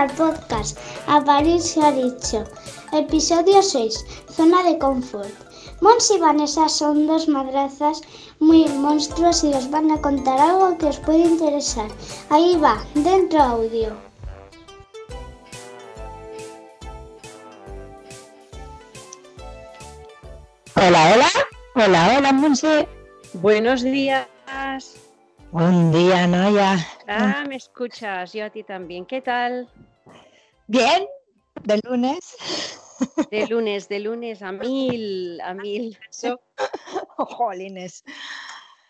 Al podcast A París se ha dicho. Episodio 6. Zona de confort. Mons y Vanessa son dos madrazas muy monstruos y os van a contar algo que os puede interesar. Ahí va, dentro audio. Hola, hola. Hola, hola, Monse. Buenos días. Buen día, Noya. Ah, me escuchas, yo a ti también. ¿Qué tal? Bien, de lunes. De lunes, de lunes a mil, a mil. Jolines.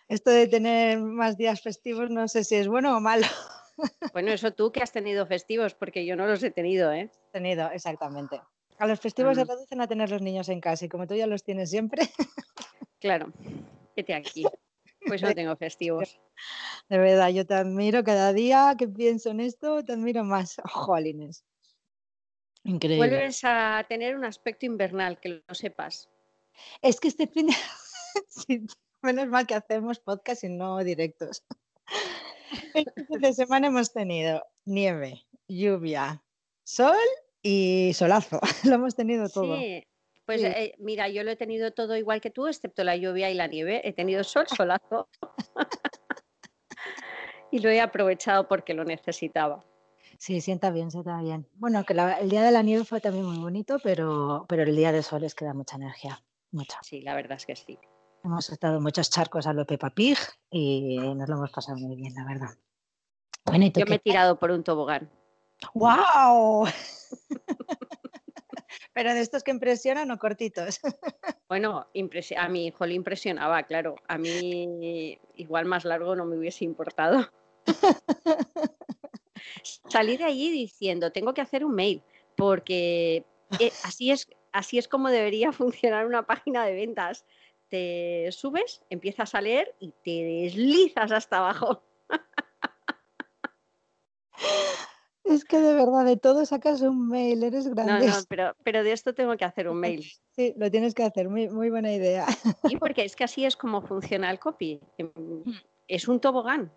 Esto de tener más días festivos no sé si es bueno o malo. Bueno, eso tú que has tenido festivos, porque yo no los he tenido, ¿eh? Tenido, exactamente. A los festivos se Mm. reducen a tener los niños en casa y como tú ya los tienes siempre, Claro, vete aquí. Pues no tengo festivos. de verdad, yo te admiro cada día que pienso en esto, te admiro más. Jolines. Increíble. Vuelves a tener un aspecto invernal, que lo sepas. Es que este fin de... menos mal que hacemos podcast y no directos. Este fin de semana hemos tenido nieve, lluvia, sol y solazo. Lo hemos tenido todo. Sí, pues Sí. eh, mira, yo lo he tenido todo igual que tú, excepto la lluvia y la nieve. He tenido sol, solazo. y lo he aprovechado porque lo necesitaba. Sí, sienta bien, sienta bien. Bueno, que la- el día de la nieve fue también muy bonito, pero, pero el día de sol es que da mucha energía. Mucha. Sí, la verdad es que sí. Hemos estado muchos charcos a lo Peppa Pig y nos lo hemos pasado muy bien, la verdad. Bueno, ¿y tú Yo me he tirado por un tobogán. ¡Wow! pero de estos que impresionan o cortitos. Bueno, a mi hijo le impresionaba, claro. A mí igual más largo no me hubiese importado. Salí de allí diciendo, tengo que hacer un mail, porque eh, así es, así es como debería funcionar una página de ventas. Te subes, empiezas a leer y te deslizas hasta abajo. Es que de verdad, de todo sacas un mail, eres No, grande. no, pero, pero de esto tengo que hacer un mail. Sí, lo tienes que hacer, muy, muy buena idea. Sí, porque es que así es como funciona el copy. Es un tobogán.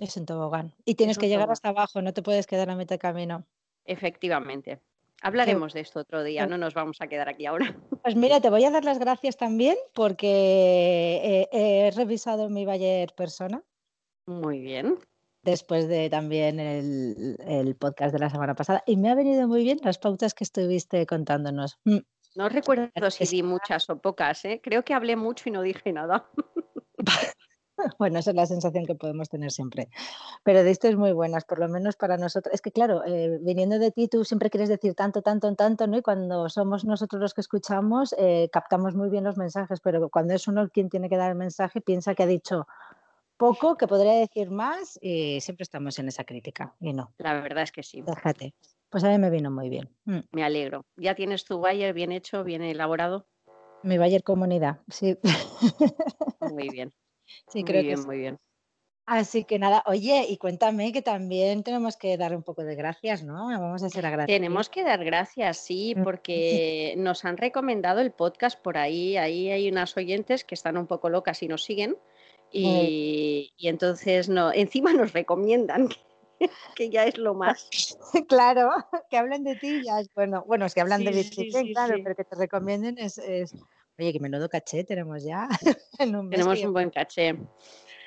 Es un tobogán. Y tienes Es que llegar tobogán. hasta abajo, no te puedes quedar a mitad de camino. Efectivamente. Hablaremos de esto otro día, Qué- no nos vamos a quedar aquí ahora. Pues mira, te voy a dar las gracias también porque eh, he revisado mi Bayer persona Muy bien. después de también el, el podcast de la semana pasada y me ha venido muy bien las pautas que estuviste contándonos. Mm, No recuerdo si di muchas o pocas, ¿eh? Creo que hablé mucho y no dije nada. Bueno, esa es la sensación que podemos tener siempre. Pero de esto es muy buenas, por lo menos para nosotros. Es que claro, eh, viniendo de ti, tú siempre quieres decir tanto, tanto, tanto, ¿no? Y cuando somos nosotros los que escuchamos, eh, captamos muy bien los mensajes, pero cuando es uno quien tiene que dar el mensaje, piensa que ha dicho poco, que podría decir más, y siempre estamos en esa crítica. Y no, La verdad es que sí. déjate. Pues a mí me vino muy bien. Mm, Me alegro. ¿Ya tienes tu Bayer bien hecho, bien elaborado? Mi Bayer comunidad, sí. Muy bien. Sí, muy creo bien, que sí. muy bien. Así que nada, oye, y cuéntame que también tenemos que dar un poco de gracias, ¿no? Vamos a ser agradecidos. Tenemos que dar gracias, sí, Mm. porque nos han recomendado el podcast por ahí. Ahí hay unas oyentes que están un poco locas y nos siguen. Y, y entonces no, encima nos recomiendan, que ya es lo más. Claro, que hablen de ti ya es bueno. Bueno, es que hablan de Sí, Beatriz, sí, sí, claro, pero que te recomienden es, es- Oye, que menudo caché tenemos ya. en un mes Tenemos un buen caché.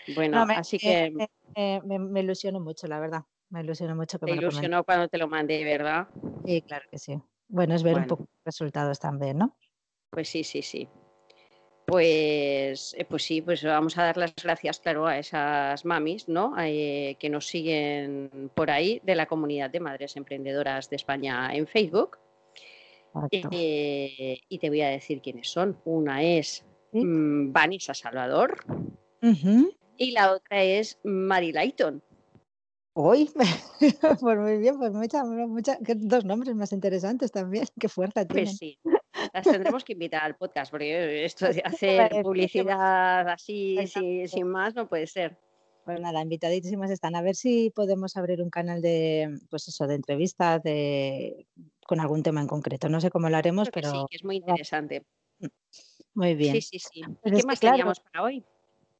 Bueno, No, me, así que me- me- me- me ilusionó mucho, la verdad. Me ilusionó mucho que te me lo ilusionó cuando te lo mandé, ¿verdad? Sí, claro que sí. Bueno, es ver un poco los resultados también, ¿no? Pues sí, sí, sí. Pues, eh, pues sí, pues vamos a dar las gracias, claro, a esas mamis, ¿no? Eh, que nos siguen por ahí de la comunidad de madres emprendedoras de España en Facebook. Eh, y te voy a decir quiénes son. Una es Sí. mm, Vanessa Salvador y la otra es Mari Layton. Uy, pues muy bien, pues muchas, dos nombres más interesantes también. Qué fuerza tienen. Pues sí, las tendremos que invitar al podcast, porque esto de a hacer decir, ¿qué publicidad así sin más no puede ser. Pues nada, invitadísimas están. A ver si podemos abrir un canal de, pues eso, de entrevistas de, con algún tema en concreto. No sé cómo lo haremos, Creo que sí, pero que es muy interesante. muy bien. Sí, sí, sí. ¿Y Pues qué más claro. teníamos para hoy?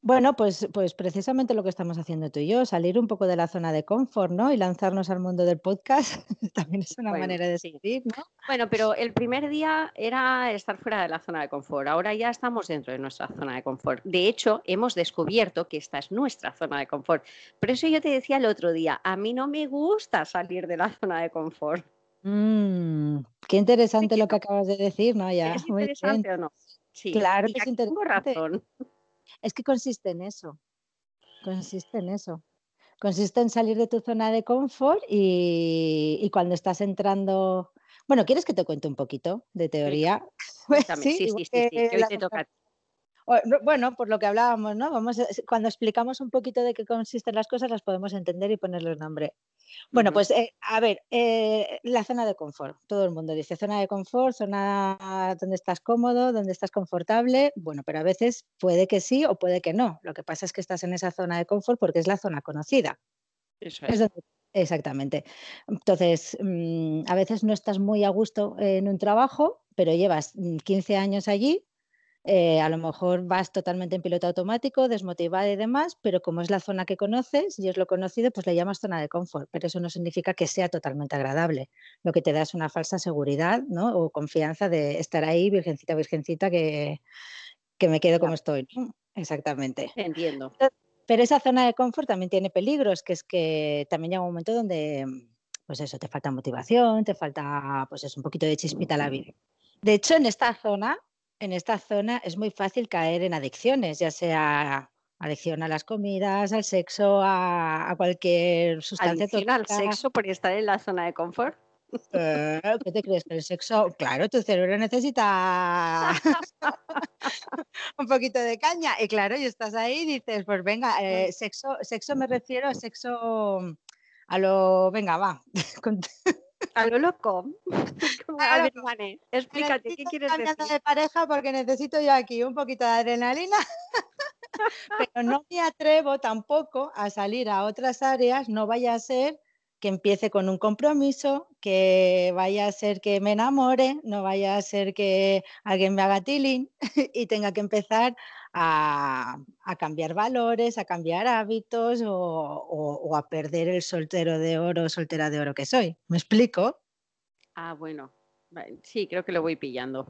Bueno, pues, pues precisamente lo que estamos haciendo tú y yo, salir un poco de la zona de confort, ¿no? Y lanzarnos al mundo del podcast, también es una manera de sí. ¿no? Bueno, pero el primer día era estar fuera de la zona de confort. Ahora ya estamos dentro de nuestra zona de confort. De hecho, hemos descubierto que esta es nuestra zona de confort. Por eso yo te decía el otro día, a mí no me gusta salir de la zona de confort. Mm, qué interesante lo que acabas de decir, ¿no? Ya, ¿Es interesante o no? Sí, Claro que es tengo razón. Es que consiste en eso, consiste en eso. Consiste en salir de tu zona de confort y, y cuando estás entrando... Bueno, ¿quieres que te cuente un poquito de teoría? Sí, Sí, sí, sí, hoy te toca. Bueno, por lo que hablábamos, ¿no? Vamos a- cuando explicamos un poquito de qué consisten las cosas, las podemos entender y ponerles nombre. Bueno, pues eh, a ver, eh, la zona de confort. Todo el mundo dice zona de confort, zona donde estás cómodo, donde estás confortable. Bueno, pero a veces puede que sí o puede que no. Lo que pasa es que estás en esa zona de confort porque es la zona conocida. Eso Es es. donde- exactamente. Entonces, mm, a veces no estás muy a gusto en un trabajo, pero llevas mm, 15 años allí. Eh, a lo mejor vas totalmente en piloto automático, desmotivada y demás, pero como es la zona que conoces y es lo conocido, pues le llamas zona de confort. Pero eso no significa que sea totalmente agradable. Lo que te da es una falsa seguridad ¿no? o confianza de estar ahí, virgencita, virgencita, que, que me quedo como estoy. ¿no? Exactamente. Entiendo. Pero esa zona de confort también tiene peligros, que es que también llega un momento donde, pues eso, te falta motivación, te falta, pues es un poquito de chispita a la vida. De hecho, en esta zona, en esta zona es muy fácil caer en adicciones, ya sea adicción a las comidas, al sexo, a, a cualquier sustancia Adicción al sexo por estar en la zona de confort. Eh, ¿Qué te crees? Que el sexo, claro, tu cerebro necesita un poquito de caña. Y claro, y estás ahí y dices, pues venga, eh, sexo, sexo me refiero a sexo a lo, venga, va. A lo loco. Como, A ver, loco. Explícate, ¿qué quieres cambiando decir? de pareja porque necesito yo aquí un poquito de adrenalina. Pero no me atrevo tampoco a salir a otras áreas, no vaya a ser que empiece con un compromiso, que vaya a ser que me enamore, no vaya a ser que alguien me haga tilín y tenga que empezar a, a cambiar valores, a cambiar hábitos o, o- o a perder el soltero de oro, soltera de oro que soy. ¿Me explico? Ah, bueno. Sí, creo que lo voy pillando.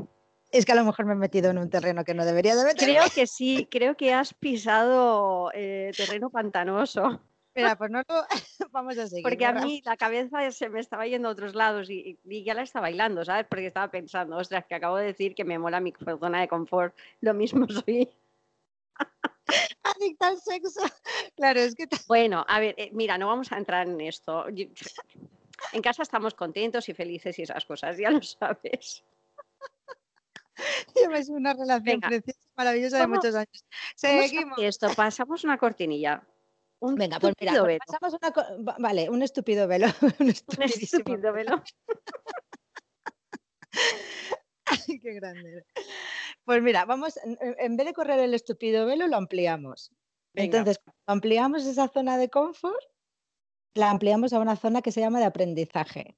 Es que a lo mejor me he metido en un terreno que no debería de meterme. Creo que sí, creo que has pisado eh, terreno pantanoso. Mira, pues no lo... vamos a seguir. Porque a mí la cabeza se me estaba yendo a otros lados y, y ya la estaba bailando, ¿sabes? Porque estaba pensando, ostras, que acabo de decir que me mola mi zona de confort. Lo mismo soy. Adicta al sexo. Claro, es que Bueno, a ver, eh, mira, no vamos a entrar en esto. En casa estamos contentos y felices y esas cosas, ya lo sabes. llevas una relación Venga. preciosa, maravillosa de ¿Cómo- muchos años. ¿Cómo se Seguimos. esto? Pasamos una cortinilla. Un Venga, pues mira, pues velo. pasamos una... Vale, un estúpido velo. Un estúpido velo. Ay, qué grande. Pues mira, vamos, en, vez de correr el estúpido velo, lo ampliamos. Venga. Entonces, ampliamos esa zona de confort, la ampliamos a una zona que se llama de aprendizaje.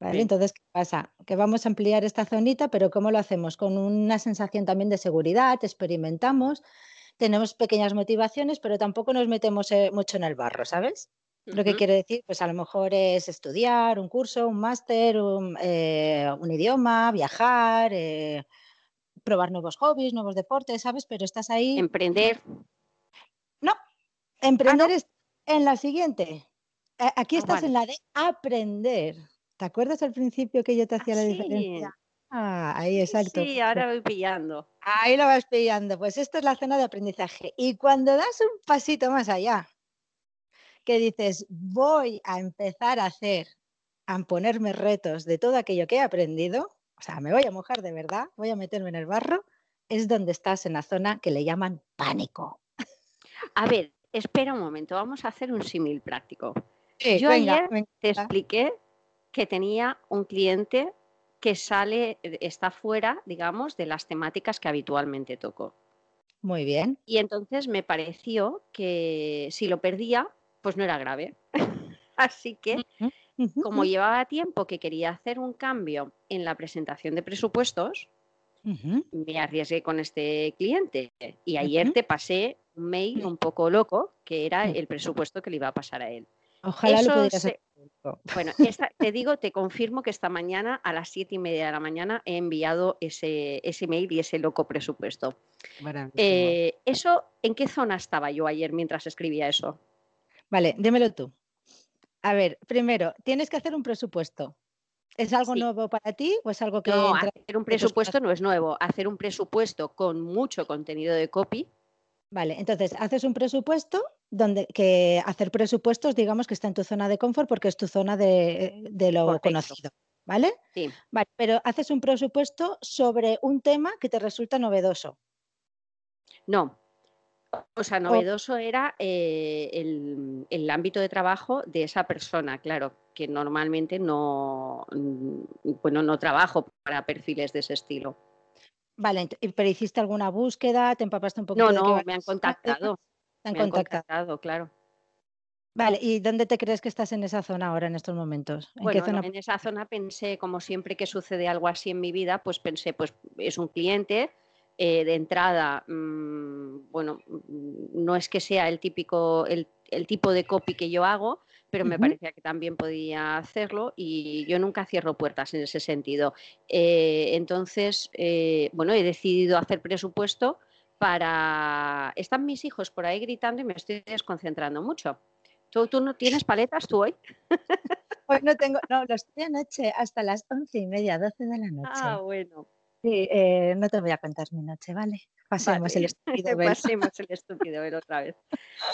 ¿vale? Entonces, ¿qué pasa? Que vamos a ampliar esta zonita, pero ¿cómo lo hacemos? Con una sensación también de seguridad, experimentamos, tenemos pequeñas motivaciones, pero tampoco nos metemos eh, mucho en el barro, ¿sabes? Lo que Ujú. quiere decir, pues a lo mejor es estudiar un curso, un máster, un, eh, un idioma, viajar, eh, probar nuevos hobbies, nuevos deportes, ¿sabes? Pero estás ahí. Emprender. No, emprender es en la siguiente. Aquí Ah, estás vale. en la de aprender. ¿Te acuerdas al principio que yo te hacía la sí. diferencia? Ah, ahí, exacto. Sí, ahora voy pillando. Ahí lo vas pillando. Pues esto es la zona de aprendizaje. Y cuando das un pasito más allá, que dices, voy a empezar a hacer, a ponerme retos de todo aquello que he aprendido, o sea, me voy a mojar de verdad, voy a meterme en el barro, es donde estás en la zona que le llaman pánico. A ver, espera un momento, vamos a hacer un símil práctico. Sí, Yo venga, ayer Te expliqué que tenía un cliente que sale, eh, está fuera, digamos, de las temáticas que habitualmente toco. Muy bien. Y entonces me pareció que si lo perdía, pues no era grave. Así que, como llevaba tiempo que quería hacer un cambio en la presentación de presupuestos, me arriesgué con este cliente y ayer te pasé un mail un poco loco que era el presupuesto que le iba a pasar a él. Ojalá lo pudieras hacer. Bueno, te digo, te confirmo que esta mañana a las siete y media de la mañana he enviado ese, ese mail y ese loco presupuesto. Eh, ¿Eso en qué zona estaba yo ayer mientras escribía eso? Vale, dímelo tú. A ver, primero, tienes que hacer un presupuesto. ¿Es algo nuevo para ti o es algo que... No, hacer un presupuesto no es nuevo. Hacer un presupuesto con mucho contenido de copy. Vale, entonces haces un presupuesto donde que hacer presupuestos, digamos que está en tu zona de confort porque es tu zona de, lo conocido. ¿Vale? Sí. Vale, pero haces un presupuesto sobre un tema que te resulta novedoso. No, o sea, novedoso era eh, el, ámbito de trabajo de esa persona, claro, que normalmente no, mm, bueno, no trabajo para perfiles de ese estilo. Vale, pero hiciste alguna búsqueda, te empapaste un poquito. No, no, me han contactado. Han me contactado. han contactado, claro. Vale, ¿y dónde te crees que estás en esa zona ahora, en estos momentos? ¿En bueno, en esa zona pensé, como siempre que sucede algo así en mi vida, pues pensé, pues es un cliente, eh, de entrada, mm, bueno, mm, no es que sea el típico, el, tipo de copy que yo hago, pero me parecía que también podía hacerlo y yo nunca cierro puertas en ese sentido. Eh, entonces, eh, bueno, he decidido hacer presupuesto para... Están mis hijos por ahí gritando y me estoy desconcentrando mucho. ¿Tú, tú no tienes paletas tú hoy? Hoy no tengo, no, los estoy anoche hasta las once y media, doce de la noche. Ah, bueno. Sí, eh, no te voy a contar mi noche, ¿vale? Pasemos el estúpido Pasemos el estúpido ver otra vez.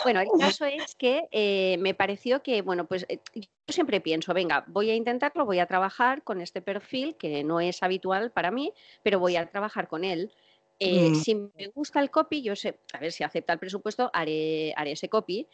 Bueno, el caso es que eh, me pareció que, bueno, pues eh, yo siempre pienso, venga, voy a intentarlo, voy a trabajar con este perfil que no es habitual para mí, pero voy a trabajar con él. Mm. Si me gusta el copy, yo sé, a ver si acepta el presupuesto, haré, haré ese copy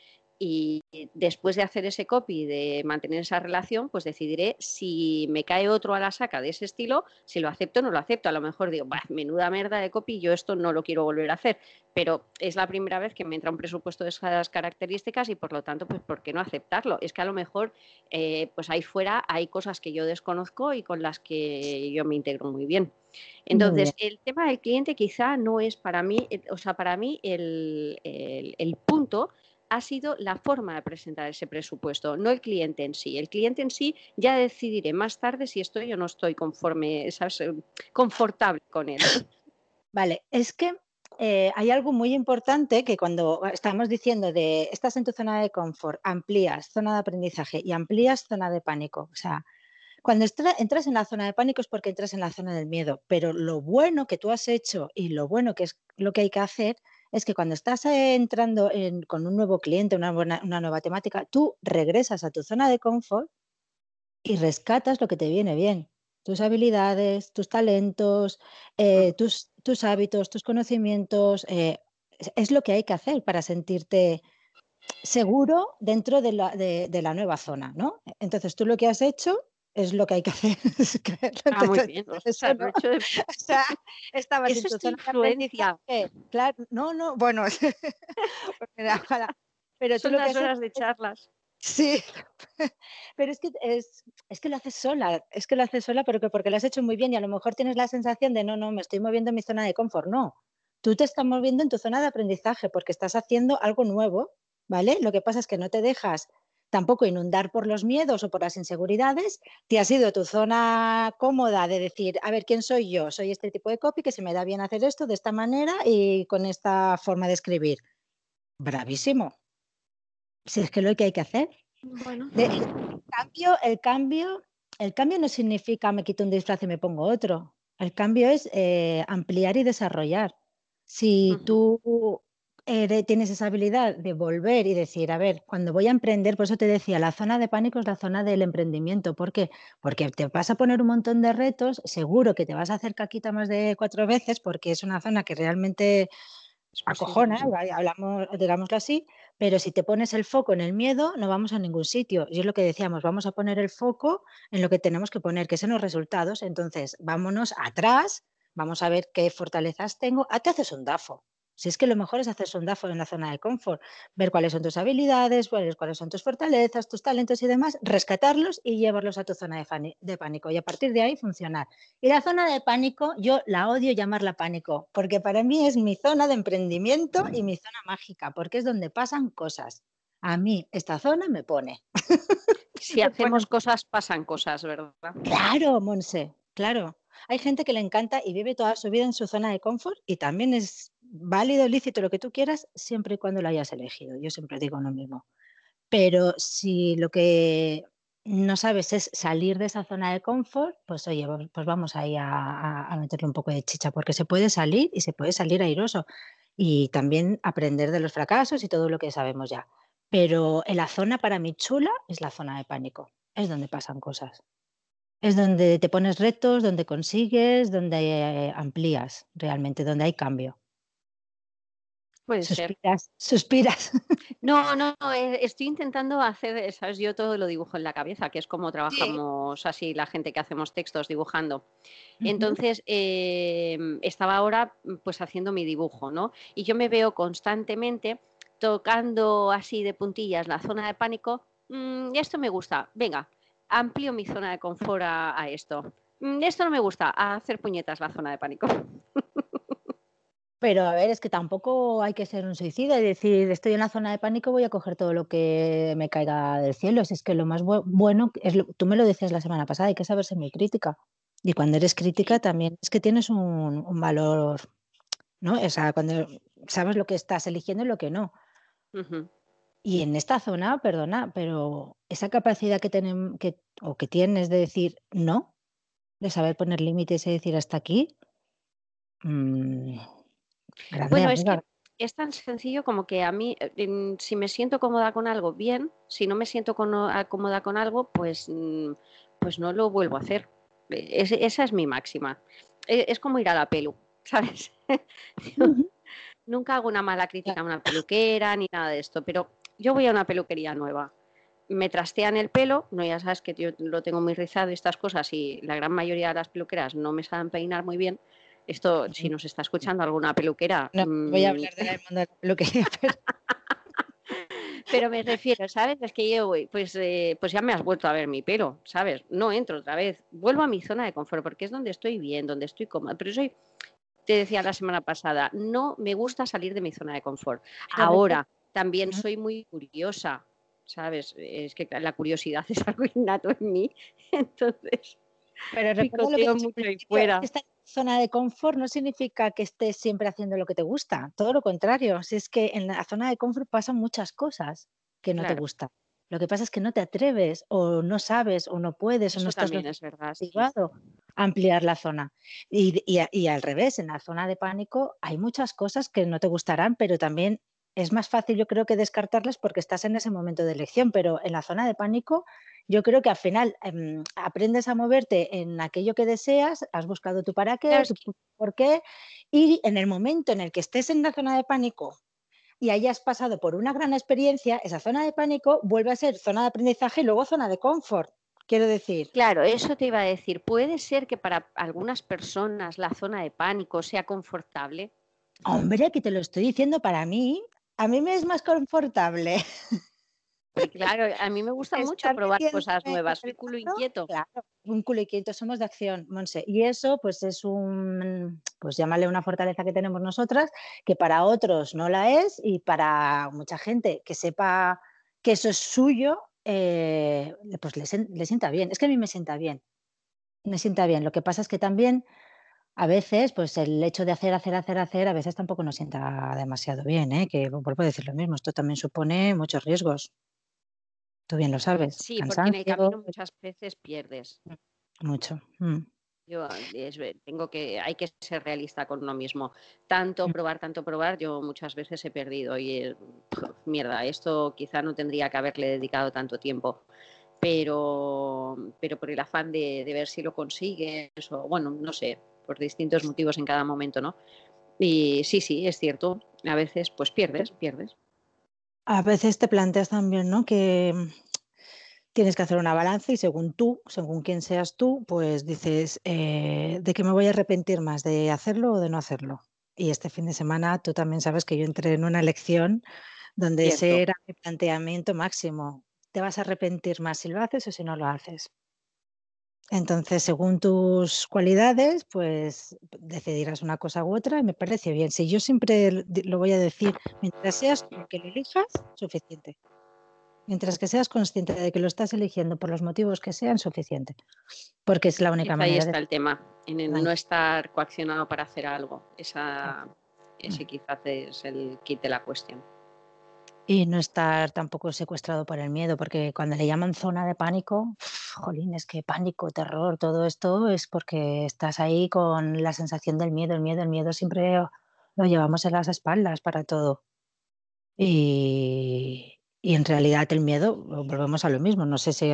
y después de hacer ese copy, de mantener esa relación, pues decidiré si me cae otro a la saca de ese estilo, si lo acepto o no lo acepto. A lo mejor digo, menuda merda de copy, yo esto no lo quiero volver a hacer. Pero es la primera vez que me entra un presupuesto de esas características y por lo tanto, pues ¿por qué no aceptarlo? Es que a lo mejor, eh, pues ahí fuera hay cosas que yo desconozco y con las que yo me integro muy bien. Entonces, el tema del cliente quizá no es para mí, eh, o sea, para mí el, el punto ha sido la forma de presentar ese presupuesto, no el cliente en sí. El cliente en sí ya decidiré más tarde si estoy o no estoy conforme, eh, confortable con él. Vale, es que eh, hay algo muy importante que cuando estamos diciendo de estás en tu zona de confort, amplías zona de aprendizaje y amplías zona de pánico. O sea, cuando entras en la zona de pánico es porque entras en la zona del miedo, pero lo bueno que tú has hecho y lo bueno que es lo que hay que hacer es que cuando estás entrando con un nuevo cliente, una, una nueva temática, tú regresas a tu zona de confort y rescatas lo que te viene bien. Tus habilidades, tus talentos, eh, tus, tus, hábitos, tus conocimientos. Eh, es, lo que hay que hacer para sentirte seguro dentro de la, de la nueva zona, ¿no? Entonces tú lo que has hecho es lo que hay que hacer. ah, muy bien. O sea, no, o sea, estaba Eso es influencia. Claro, no, no, bueno, pero son las horas de charlas. Sí, pero es que es, es, que lo haces sola, es que lo haces sola, pero que porque lo has hecho muy bien y a lo mejor tienes la sensación de no, no, me estoy moviendo en mi zona de confort. No, tú te estás moviendo en tu zona de aprendizaje porque estás haciendo algo nuevo, ¿vale? Lo que pasa es que no te dejas tampoco inundar por los miedos o por las inseguridades, te has ido a tu zona cómoda de decir, a ver, ¿quién soy yo? Soy este tipo de copy que se me da bien hacer esto de esta manera y con esta forma de escribir. Bravísimo. Si es que lo que hay que hacer. Bueno. el, cambio, el, cambio, el cambio no significa me quito un disfraz y me pongo otro. El cambio es eh, ampliar y desarrollar. Si tú eh, tienes esa habilidad de volver y decir, a ver, cuando voy a emprender, por eso te decía, la zona de pánico es la zona del emprendimiento. ¿Por qué? Porque te vas a poner un montón de retos, seguro que te vas a hacer caquita más de cuatro veces, porque es una zona que realmente acojona, hablamos, digámoslo así, pero si te pones el foco en el miedo, no vamos a ningún sitio. Y es lo que decíamos, vamos a poner el foco en lo que tenemos que poner, que son los resultados. Entonces, vámonos atrás, vamos a ver qué fortalezas tengo. Ah, te haces un DAFO Si es que lo mejor es hacerse un DAFO en la zona de confort, ver cuáles son tus habilidades, cuáles, cuáles son tus fortalezas, tus talentos y demás, rescatarlos y llevarlos a tu zona de, de, pánico y a partir de ahí funcionar. Y la zona de pánico, yo la odio llamarla pánico, porque para mí es mi zona de emprendimiento y mi zona mágica, porque es donde pasan cosas. A mí esta zona me pone. Si hacemos cosas, pasan cosas, ¿verdad? Claro, Monse, claro. Hay gente que le encanta y vive toda su vida en su zona de confort y también es válido, lícito, lo que tú quieras, siempre y cuando lo hayas elegido. Yo siempre digo lo mismo. Pero si lo que no sabes es salir de esa zona de confort, pues oye, pues vamos ahí a, a, meterle un poco de chicha, porque se puede salir y se puede salir airoso. Y también aprender de los fracasos y todo lo que sabemos ya. Pero en la zona para mí chula es la zona de pánico, es donde pasan cosas. Es donde te pones retos, donde consigues, donde eh, amplías realmente, donde hay cambio. Puede suspiras, ser. Suspiras. No, no, eh, estoy intentando hacer, sabes, yo todo lo dibujo en la cabeza, que es como trabajamos así la gente que hacemos textos dibujando. Entonces, em, estaba ahora pues haciendo mi dibujo, ¿no? Y yo me veo constantemente tocando así de puntillas la zona de pánico. Mm, esto me gusta, venga, amplio mi zona de confort a, esto. Mm, esto no me gusta, a hacer puñetas la zona de pánico. Pero a ver, es que tampoco hay que ser un suicida y decir, estoy en la zona de pánico, voy a coger todo lo que me caiga del cielo. Si es que lo más bueno, es tú me lo decías la semana pasada, hay que saber ser muy crítica. Y cuando eres crítica también es que tienes un, valor, ¿no? O sea, cuando sabes lo que estás eligiendo y lo que no. Y en esta zona, perdona, pero esa capacidad que, tenemos, que, o que tienes de decir no, de saber poner límites y decir hasta aquí. Mmm, bueno, es que es tan sencillo como que a mí, eh, si me siento cómoda con algo, bien, si no me siento cómoda con algo, pues, mm, pues no lo vuelvo a hacer. esa es mi máxima. E, es, como ir a la pelu, ¿sabes? nunca hago una mala crítica a una peluquera ni nada de esto, pero yo voy a una peluquería nueva, me trastean el pelo, no ya sabes que yo lo tengo muy rizado y estas cosas y la gran mayoría de las peluqueras no me saben peinar muy bien. Esto, si nos está escuchando alguna peluquera... No, voy a mm, hablar de la, de la peluquería, pero... pero me refiero, ¿sabes? Es que yo voy, pues, eh, pues ya me has vuelto a ver mi pelo, ¿sabes? No entro otra vez, vuelvo a mi zona de confort porque es donde estoy bien, donde estoy cómoda, pero soy, te decía la semana pasada, no me gusta salir de mi zona de confort. Ahora, también soy muy curiosa, ¿sabes? Es que la curiosidad es algo innato en mí, entonces. Pero mucho y fuera. Esta zona de confort no significa que estés siempre haciendo lo que te gusta, todo lo contrario. Si es que en la zona de confort pasan muchas cosas que no te gustan. Lo que pasa es que no te atreves o no sabes o no puedes o no estás es verdad, a ampliar la zona. Y, y, al revés, en la zona de pánico hay muchas cosas que no te gustarán, pero también es más fácil yo creo que descartarlas porque estás en ese momento de elección, pero en la zona de pánico yo creo que al final em, aprendes a moverte en aquello que deseas, has buscado tu para qué, tu por qué, y en el momento en el que estés en la zona de pánico y hayas pasado por una gran experiencia, esa zona de pánico vuelve a ser zona de aprendizaje y luego zona de confort. Quiero decir. Claro, eso te iba a decir. Puede ser que para algunas personas la zona de pánico sea confortable. Hombre, que te lo estoy diciendo para mí, a mí me es más confortable. Claro, a mí me gusta mucho probar cosas nuevas. Un culo inquieto. Claro, un culo inquieto, somos de acción, Monse. Y eso, pues es un, pues llámale una fortaleza que tenemos nosotras, que para otros no la es y para mucha gente que sepa que eso es suyo, eh, pues le, le sienta bien. Es que a mí me sienta bien. Me sienta bien. Lo que pasa es que también a veces, pues el hecho de hacer, hacer, hacer, hacer, a veces tampoco nos sienta demasiado bien, ¿eh? que vuelvo a decir lo mismo, esto también supone muchos riesgos. Tú bien lo sabes. Sí, porque en el camino muchas veces pierdes. Mucho. Mm. Yo tengo que, hay que ser realista con uno mismo. Tanto mm. probar, tanto probar, yo muchas veces he perdido y mierda, esto quizá no tendría que haberle dedicado tanto tiempo. Pero, pero por el afán de, de ver si lo consigues, o bueno, no sé, por distintos motivos en cada momento, ¿no? Y sí, sí, es cierto, a veces pues pierdes, pierdes. A veces te planteas también, ¿no? Que tienes que hacer una balanza y según tú, según quién seas tú, pues dices, eh, ¿de qué me voy a arrepentir más? ¿De hacerlo o de no hacerlo? Y este fin de semana tú también sabes que yo entré en una lección donde ese era mi planteamiento máximo. Te vas a arrepentir más si lo haces o si no lo haces. Entonces, según tus cualidades, pues decidirás una cosa u otra y me parece bien. Si yo siempre lo voy a decir, mientras seas que lo elijas, suficiente. Mientras que seas consciente de que lo estás eligiendo por los motivos que sean, suficiente. Porque es la única manera. Ahí está el tema, en no estar coaccionado para hacer algo. Esa, ese quizás es el kit de la cuestión. Y no estar tampoco secuestrado por el miedo, porque cuando le llaman zona de pánico, jolín, es que pánico, terror, todo esto es porque estás ahí con la sensación del miedo, el miedo, el miedo siempre lo llevamos en las espaldas para todo. Y, y en realidad el miedo, volvemos a lo mismo, no sé si,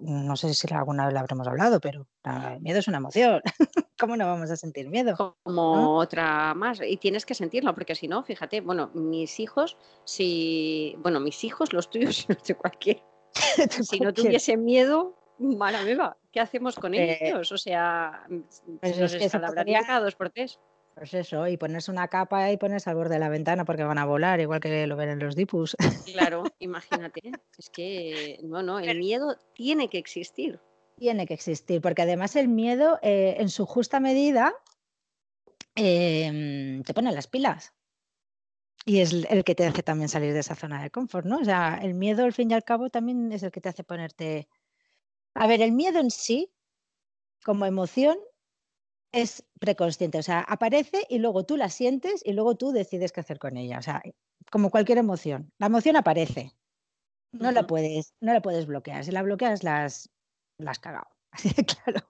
no sé si alguna vez lo habremos hablado, pero el miedo es una emoción. ¿Cómo no vamos a sentir miedo? Como otra más, y tienes que sentirlo, porque si no, fíjate, bueno, mis hijos, si, bueno, mis hijos, los tuyos, de cualquier, si no tuviesen miedo, mala meva, ¿qué hacemos con eh, ellos? O sea, pues nos es cada dos por tres. Pues eso, y ponerse una capa y ponerse al borde de la ventana porque van a volar, igual que lo ven en los dipus. Claro, imagínate. Es que, no, no, el miedo tiene que existir. Tiene que existir, porque además el miedo, eh, en su justa medida, em, te pone las pilas. Y es el que te hace también salir de esa zona de confort, ¿no? O sea, el miedo, al fin y al cabo, también es el que te hace ponerte. A ver, el miedo en sí, como emoción, es preconsciente, o sea, aparece y luego tú la sientes y luego tú decides qué hacer con ella, o sea, como cualquier emoción. La emoción aparece, no la puedes, no la puedes bloquear. Si la bloqueas, las, las cagado. Así de claro.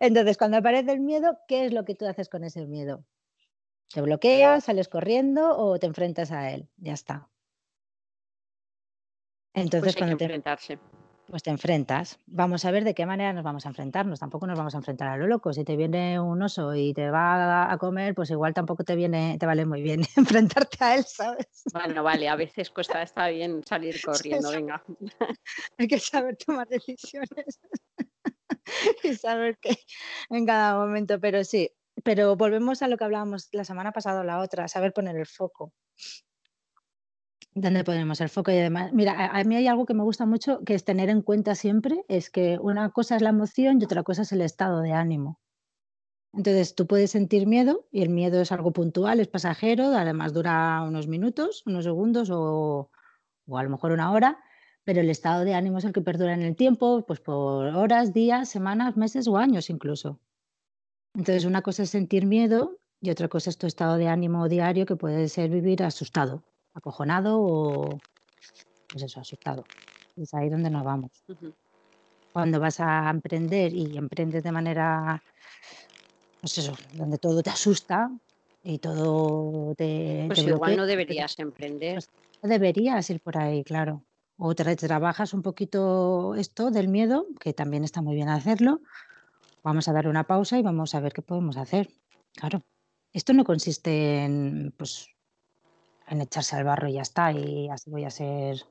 Entonces, cuando aparece el miedo, ¿qué es lo que tú haces con ese miedo? ¿Te bloqueas, sales corriendo o te enfrentas a él? Ya está. Entonces, pues cuando te enfrentarse pues te enfrentas. Vamos a ver de qué manera nos vamos a enfrentarnos. Tampoco nos vamos a enfrentar a lo loco. Si te viene un oso y te va a comer, pues igual tampoco te viene, te vale muy bien enfrentarte a él, ¿sabes? Bueno, vale, a veces cuesta, está bien salir corriendo, venga. Hay que saber tomar decisiones y saber que en cada momento, pero sí. Pero volvemos a lo que hablábamos la semana pasada o la otra, saber poner el foco donde ponemos el foco y además, mira, a, mí hay algo que me gusta mucho que es tener en cuenta siempre, es que una cosa es la emoción y otra cosa es el estado de ánimo. Entonces, tú puedes sentir miedo y el miedo es algo puntual, es pasajero, además dura unos minutos, unos segundos o, o a lo mejor una hora, pero el estado de ánimo es el que perdura en el tiempo, pues por horas, días, semanas, meses o años incluso. Entonces, una cosa es sentir miedo y otra cosa es tu estado de ánimo diario que puede ser vivir asustado acojonado o, pues eso, asustado. Es ahí donde nos vamos. Cuando vas a emprender y emprendes de manera, pues eso, donde todo te asusta y todo te... Pues igual no deberías emprender. Pues no deberías ir por ahí, claro. O te trabajas un poquito esto del miedo, que también está muy bien hacerlo. Vamos a dar una pausa y vamos a ver qué podemos hacer. Claro. Esto no consiste en, pues, en echarse al barro y ya está, y así voy a ser,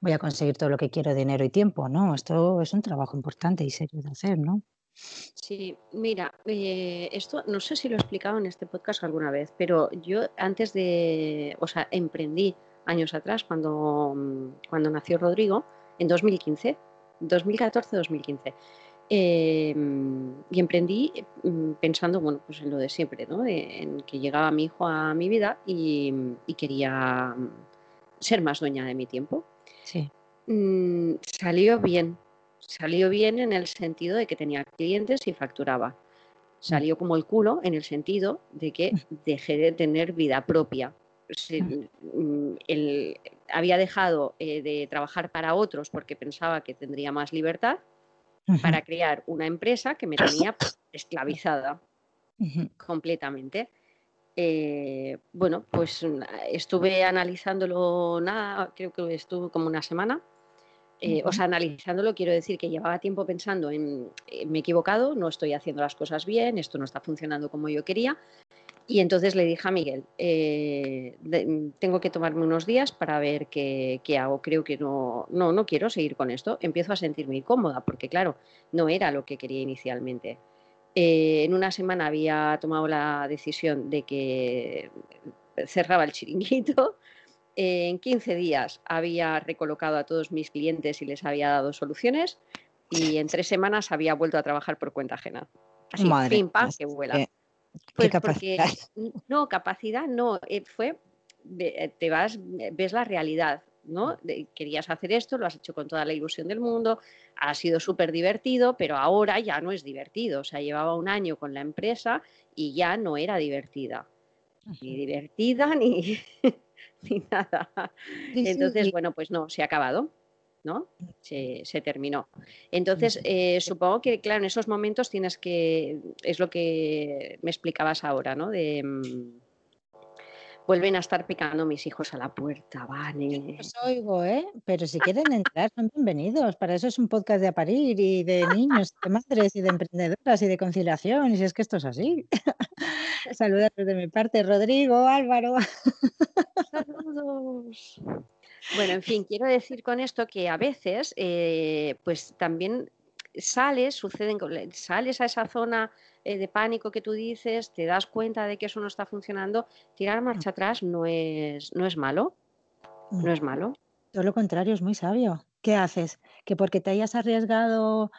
voy a conseguir todo lo que quiero, dinero y tiempo, ¿no? Esto es un trabajo importante y serio de hacer, ¿no? Sí, mira, eh, esto no sé si lo he explicado en este podcast alguna vez, pero yo antes de, o sea, emprendí años atrás cuando, cuando nació Rodrigo, en 2015, 2014-2015. Em, y emprendí mm, pensando, bueno, pues en lo de siempre, ¿no? en que llegaba mi hijo a mi vida y, quería mm, ser más dueña de mi tiempo. Sí. Mm, salió bien, salió bien en el sentido de que tenía clientes y facturaba. Salió como el culo en el sentido de que dejé de tener vida propia. había dejado eh, de trabajar para otros porque pensaba que tendría más libertad para crear una empresa que me tenía esclavizada completamente. Eh, bueno, pues estuve analizándolo, nada, creo que estuve como una semana. Eh, o sea, analizándolo, quiero decir que llevaba tiempo pensando en, eh, me he equivocado, no estoy haciendo las cosas bien, esto no está funcionando como yo quería. Y entonces le dije a Miguel, eh, tengo que tomarme unos días para ver qué, hago. Creo que no, no, no quiero seguir con esto. Empiezo a sentirme incómoda porque, claro, no era lo que quería inicialmente. Eh, en una semana había tomado la decisión de que cerraba el chiringuito. en 15 días había recolocado a todos mis clientes y les había dado soluciones. Y en tres semanas había vuelto a trabar por cuenta ajena. Así, Madre, pim, pam, que vuela. que- Pues qué porque- no, capacidad no, eh, fue, te vas, ves la realidad, ¿no? De- querías hacer esto, lo has hecho con toda la ilusión del mundo, ha sido súper divertido, pero ahora ya no es divertido, o sea, llevaba un año con la empresa y ya no era divertida, ni divertida ni, ni nada. Sí, Entonces, bueno, pues no, se ha acabado, ¿no? Se, se terminó. Entonces, eh, supongo que, claro, en esos momentos tienes que, es lo que me explicabas ahora, ¿no? De, mm, vuelven a estar picando mis hijos a la puerta, Vane. Os oigo, ¿eh? Pero si quieren entrar, son bienvenidos. Para eso es un podcast de aparir y de niños, de madres y de emprendedoras y de conciliación. Y si es que esto es así. Saludos de mi parte, Rodrigo, Álvaro. Saludos. Bueno, en fin, quiero decir con esto que a veces, eh, pues también sales, suceden, sales a esa zona eh, de pánico que tú dices, te das cuenta de que eso no está funcionando, tirar marcha atrás no es, no es malo, no es malo. Todo lo contrario, es muy sabio. ¿Qué haces? ¿Que porque te hayas arriesgado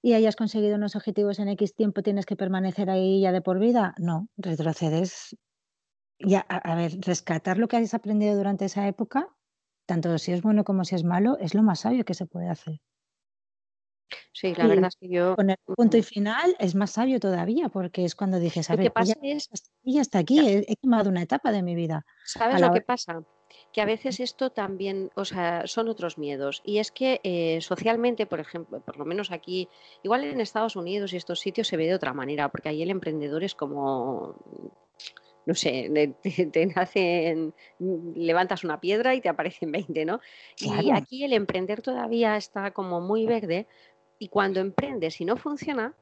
y hayas conseguido unos objetivos en X tiempo tienes que permanecer ahí ya de por vida? No, retrocedes. Ya, a, a ver, rescatar lo que hayas aprendido durante esa época, tanto si es bueno como si es malo, es lo más sabio que se puede hacer. Sí, la Y verdad es que yo... Poner punto y final es más sabio todavía, porque es cuando dices, a Lo que pasa ya, es hasta aquí, hasta aquí, he, he quemado una etapa de mi vida. ¿Sabes lo que pasa? Que a veces esto también, o sea, son otros miedos. Y es que eh, socialmente, por ejemplo, por lo menos aquí, igual en Estados Unidos y estos sitios se ve de otra manera, porque ahí el emprendedor es como, no sé, te, te nacen, levantas una piedra y te aparecen 20, ¿no? Y aquí el emprender todavía está como muy verde y cuando emprendes y no funciona,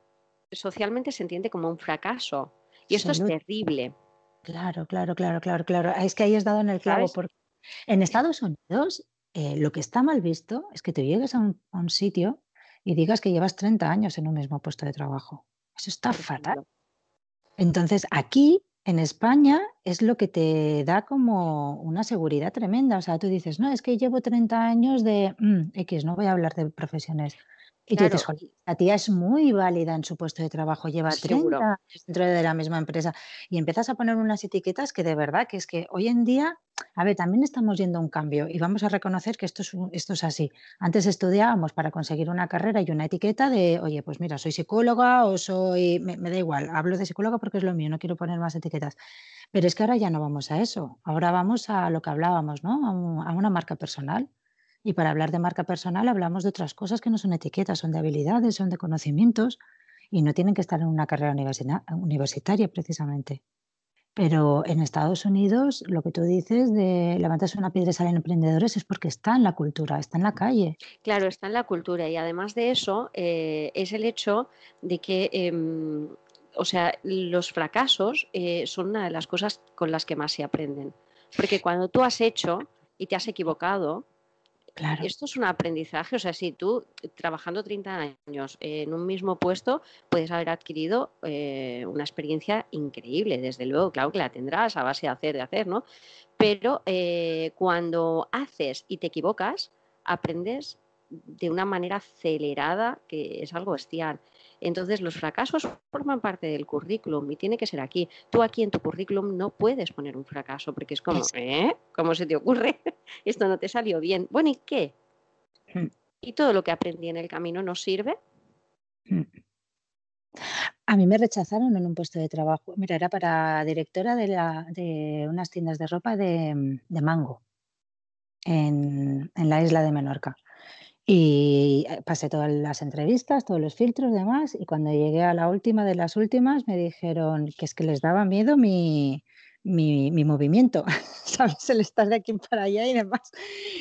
socialmente se entiende como un fracaso. Y esto es terrible. Claro, claro, claro, claro, claro. Es que ahí has dado en el clavo, ¿Sabes? porque en Estados Unidos eh, lo que está mal visto es que tú llegues a un, a un sitio y digas que llevas 30 años en un mismo puesto de trabajo. Eso está fatal. Entonces, aquí en España es lo que te da como una seguridad tremenda. O sea, tú dices, no, es que llevo 30 años de mm, X, no voy a hablar de profesiones. Y tú dices, Claro, "Jolín, la tía es muy válida en su puesto de trabajo, lleva 30 Seguro. años dentro de la misma empresa. Y empiezas a poner unas etiquetas que de verdad, que es que hoy en día, a ver, también estamos yendo un cambio y vamos a reconocer que esto es, así. Antes estudiábamos para conseguir una carrera y una etiqueta de, oye, pues mira, soy psicóloga o soy, me, me da igual, hablo de psicóloga porque es lo mío, no quiero poner más etiquetas. Pero es que ahora ya no vamos a eso, ahora vamos a lo que hablábamos, ¿no? A, un- a una marca personal. Y para hablar de marca personal hablamos de otras cosas que no son etiquetas, son de habilidades, son de conocimientos y no tienen que estar en una carrera universitaria precisamente. Pero en Estados Unidos, lo que tú dices de levantas una piedra y salen emprendedores es porque está en la cultura, está en la calle. Claro, está en la cultura y además de eso eh, es el hecho de que, em, o sea, los fracasos eh, son una de las cosas con las que más se aprenden. Porque cuando tú has hecho y te has equivocado, Claro. esto es un aprendizaje. O sea, si tú eh, trabajando 30 años en un mismo puesto puedes haber adquirido eh, una experiencia increíble, desde luego, claro que la tendrás a base de hacer, de hacer, ¿no? Pero eh, cuando haces y te equivocas, aprendes de una manera acelerada, que es algo bestial. Entonces, los fracasos forman parte del currículum y tiene que ser aquí. Tú aquí en tu currículum no puedes poner un fracaso porque es como, ¿eh? ¿Cómo se te ocurre? Esto no te salió bien. Bueno, ¿y qué? Mm. ¿Y todo lo que aprendí en el camino no sirve? Mm. A mí me rechazaron en un puesto de trabajo. Mira, era para directora de, la- de unas tiendas de ropa de, de Mango en, en la isla de Menorca. Y eh, pasé todas las entrevistas, todos los filtros, demás, y cuando llegué a la última de las últimas me dijeron que es que les daba miedo mi, mi, mi movimiento, ¿sabes? El estar de aquí para allá y demás.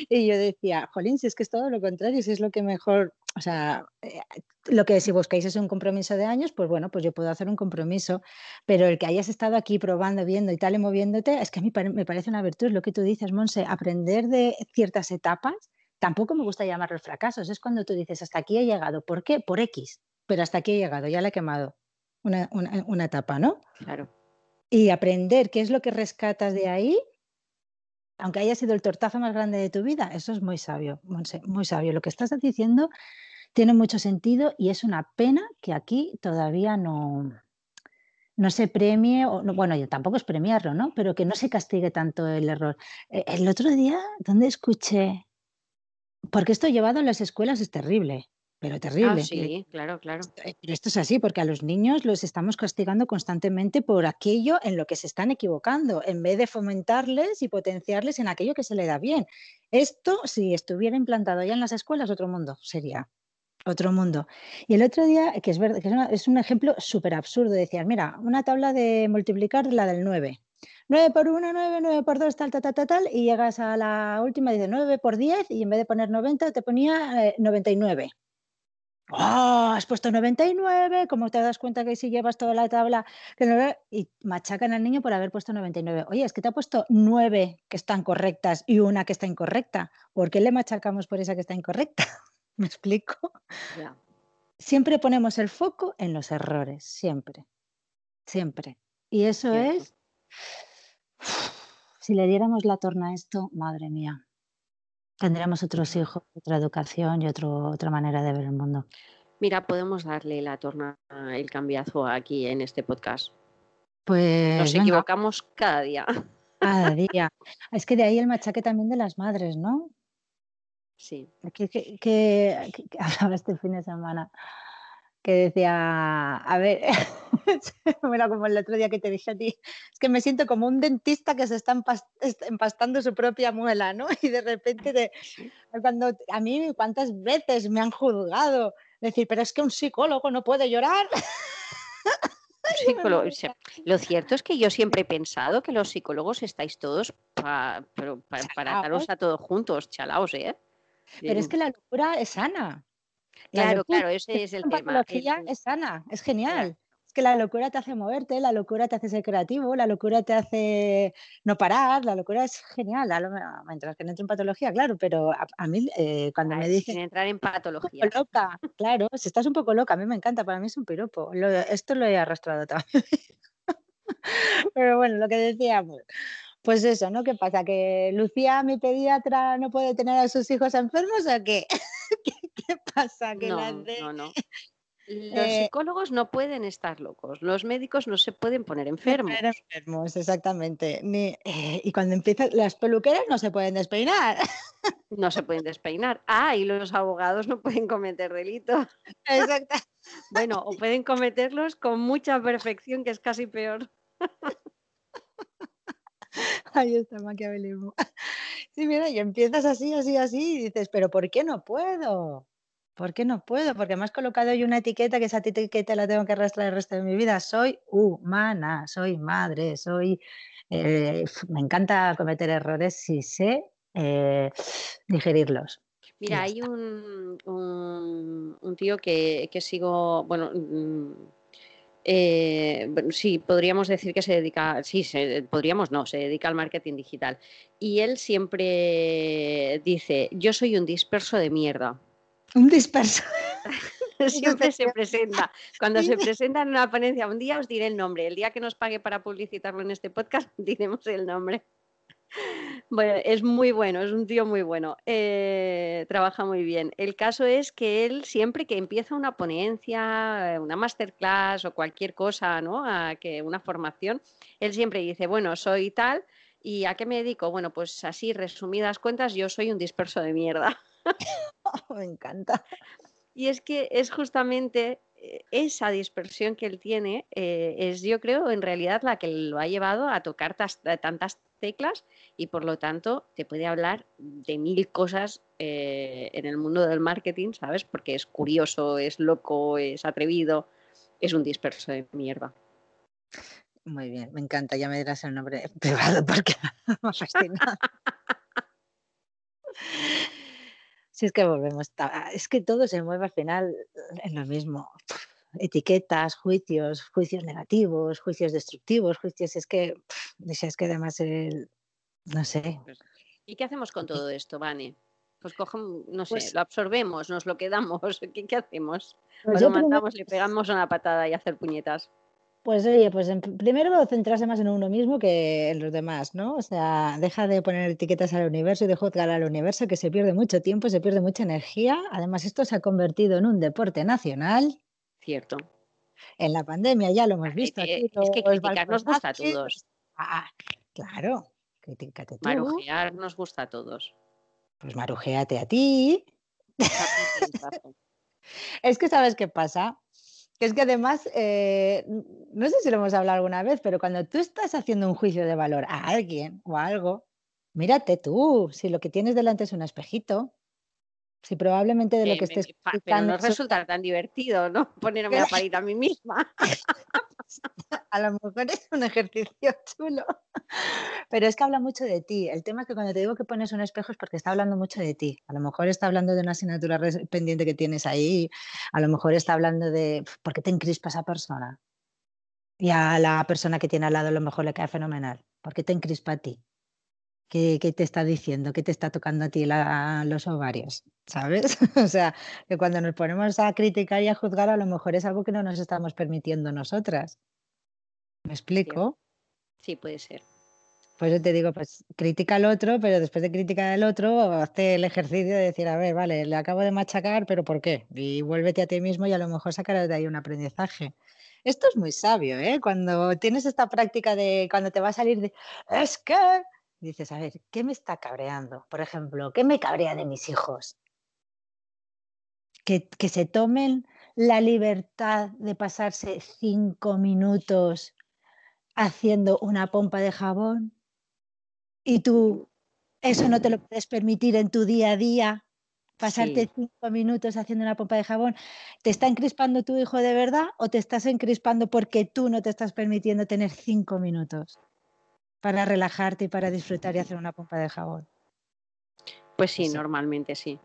Y yo decía, jolín, si es que es todo lo contrario, si es lo que mejor, o sea, eh, lo que si buscáis es un compromiso de años, pues bueno, pues yo puedo hacer un compromiso, pero el que hayas estado aquí probando, viendo y tal y moviéndote, es que a mí me parece una virtud, lo que tú dices, Monse, aprender de ciertas etapas, tampoco me gusta llamarlos fracasos, es cuando tú dices, hasta aquí he llegado, ¿por qué? Por X, pero hasta aquí he llegado, ya la he quemado. una, una etapa, ¿no? Claro. Y aprender qué es lo que rescatas de ahí aunque haya sido el tortazo más grande de tu vida, eso es muy sabio, muy sabio. Lo que estás diciendo tiene mucho sentido y es una pena que aquí todavía no, no se premie, o, bueno, tampoco es premiarlo, ¿no? Pero que no se castigue tanto el error. E, el otro día, ¿dónde escuché? Porque esto llevado a las escuelas es terrible pero ah, terrible. sí, claro, claro. Eh, pero esto es así, porque a los niños los estamos castigando constantemente por aquello en lo que se están equivocando, en vez de fomentarles y potenciarles en aquello que se le da bien. Esto, si estuviera implantado ya en las escuelas, otro mundo sería. Otro mundo. Y el otro día, que es, verdad, que es, un ejemplo súper absurdo, decían, mira, una tabla de multiplicar la del 9. 9 por 1, 9, 9 por 2, tal, tal, tal, tal, y llegas a la última y dice 9 por 10 y en vez de poner 90 te ponía 99. Eh, ¡Oh! Has puesto 99, como te das cuenta que si llevas toda la tabla, que y machacan al niño por haber puesto 99. Oye, es que te ha puesto 9 que están correctas y una que está incorrecta. ¿Por qué le machacamos por esa que está incorrecta? ¿Me explico? Siempre ponemos el foco en los errores, siempre, siempre. Y eso es, si le diéramos la torna a esto, madre mía. Tendremos otros hijos, otra educación y otro, otra manera de ver el mundo. Mira, podemos darle la torna, el cambiazo aquí en este podcast. Pues nos equivocamos cada día. Cada día. Es que de ahí el machaque también de las madres, ¿no? Sí. Que, que hablaba este fin de semana que decía, a ver, mira como el otro día que te dije a ti, es que me siento como un dentista que se está empastando su propia muela, ¿no? Y de repente, de, cuando a mí, ¿cuántas veces me han juzgado? Decir, pero es que un psicólogo no puede llorar. lo cierto es que yo siempre he pensado que los psicólogos estáis todos para daros a todos juntos, chalaos, ¿eh? Pero es que la locura es sana. Claro, claro, ese es el tema. es sana, es genial. Es que la locura te hace moverte, la locura te hace ser creativo, la locura te hace no parar, la locura es genial. Mientras que no entre en patología, claro, pero a, mí eh, cuando me dicen... Sin entrar en patología. Loca, claro, si estás un poco loca, a mí me encanta, para mí es un piropo. esto lo he arrastrado también. pero bueno, lo que decíamos. Pues eso, ¿no? ¿Qué pasa? ¿Que Lucía, mi pediatra, no puede tener a sus hijos enfermos o qué? ¿Qué, pasa? Que no, no, no. Los eh, psicólogos no pueden estar locos, los médicos no se pueden poner enfermos. enfermos, exactamente. Eh, y cuando empiezan, las peluqueras no se pueden despeinar. No se pueden despeinar. Ah, y los abogados no pueden cometer delitos. Exacto. Bueno, o pueden cometerlos con mucha perfección, que es casi peor. Ahí está maquiavelismo. Sí, mira, y empiezas así, así, así, y dices, pero ¿por qué no puedo? ¿Por qué no puedo? Porque me has colocado hoy una etiqueta que esa etiqueta la tengo que arrastrar el resto de mi vida. Soy humana, soy madre, soy... Eh, me encanta cometer errores si sé eh, digerirlos. Mira, hay un, un, tío que, que sigo, bueno, eh, sí, podríamos decir que se dedica, sí, podríamos no, se dedica al marketing digital. Y él siempre dice, yo soy un disperso de mierda. Un disperso. siempre se presenta. Cuando se presenta en una ponencia, un día os diré el nombre. El día que nos pague para publicitarlo en este podcast, diremos el nombre. Bueno, es muy bueno, es un tío muy bueno, eh, trabaja muy bien. El caso es que él siempre que empieza una ponencia, una masterclass o cualquier cosa, ¿no? A que una formación, él siempre dice, bueno, soy tal y ¿a qué me dedico? Bueno, pues así resumidas cuentas, yo soy un disperso de mierda. me encanta. Y es que es justamente eh, esa dispersión que él tiene, eh, es yo creo en realidad la que lo ha llevado a tocar tantas teclas y por lo tanto te puede hablar de mil cosas eh, en el mundo del marketing, ¿sabes? Porque es curioso, es loco, es atrevido, es un disperso de mierda. Muy bien, me encanta, ya me dirás el nombre privado porque me fascina. Si es que volvemos, es que todo se mueve al final en lo mismo. Etiquetas, juicios, juicios negativos, juicios destructivos, juicios, es que, es que además el, no sé. Pues, ¿Y qué hacemos con todo esto, Vane? Pues cogemos, no sé, Pues- lo absorbemos, nos lo quedamos. ¿Qué, qué hacemos? Pues lo primero- matamos, le pegamos una patada y hacer puñetas. Pues oye, pues en- primero centrarse más en uno mismo que en los demás, ¿no? O sea, deja de poner etiquetas al universo y de juzgar al universo, que se pierde mucho tiempo, se pierde mucha energía. Además, esto se ha convertido en un deporte nacional. Cierto. En la pandemia ya lo hemos visto. eh, aquí, es que criticar nos gusta a todos. Ah, claro, critícate tú, Marujear nos gusta a todos. pues marujéate a ti. Es que sabes qué pasa, que es que además, eh, no sé si lo hemos hablado alguna vez, pero cuando tú estás haciendo un juicio de valor a alguien o a algo, mírate tú, si lo que tienes delante es un espejito, si probablemente de lo que me- estés pero no resulta tan divertido, ¿no? Ponerme a parir a mí misma. a lo mejor es un ejercicio chulo, pero es que habla mucho de ti. El tema es que cuando te digo que pones un espejo es porque está hablando mucho de ti. A lo mejor está hablando de una asignatura pendiente que tienes ahí, a lo mejor está hablando de "Pf, por qué te encrispa esa persona. Y a la persona que tiene al lado a lo mejor le cae fenomenal. ¿Por qué te encrispa a ti? ¿Qué, qué te está diciendo? ¿Qué te está tocando a ti la- los ovarios? ¿Sabes? O sea, que cuando nos ponemos a criticar y a juzgar, a lo mejor es algo que no nos estamos permitiendo nosotras. ¿Me explico? Sí, puede ser. Pues yo te digo, pues critica al otro, pero después de criticar al otro, hazte el ejercicio de decir, a ver, vale, le acabo de machacar, pero ¿por qué? Y vuélvete a ti mismo y a lo mejor sacarás de ahí un aprendizaje. Esto es muy sabio, ¿eh? Cuando tienes esta práctica de, cuando te va a salir de, es que, dices, a ver, ¿qué me está cabreando? Por ejemplo, ¿qué me cabrea de mis hijos? Que, que se tomen la libertad de pasarse cinco minutos haciendo una pompa de jabón y tú eso no te lo puedes permitir en tu día a día, pasarte Sí. cinco minutos haciendo una pompa de jabón. ¿Te está encrispando tu hijo de verdad o te estás encrispando porque tú no te estás permitiendo tener cinco minutos para relajarte y para disfrutar y hacer una pompa de jabón? Pues sí, Sí. normalmente sí.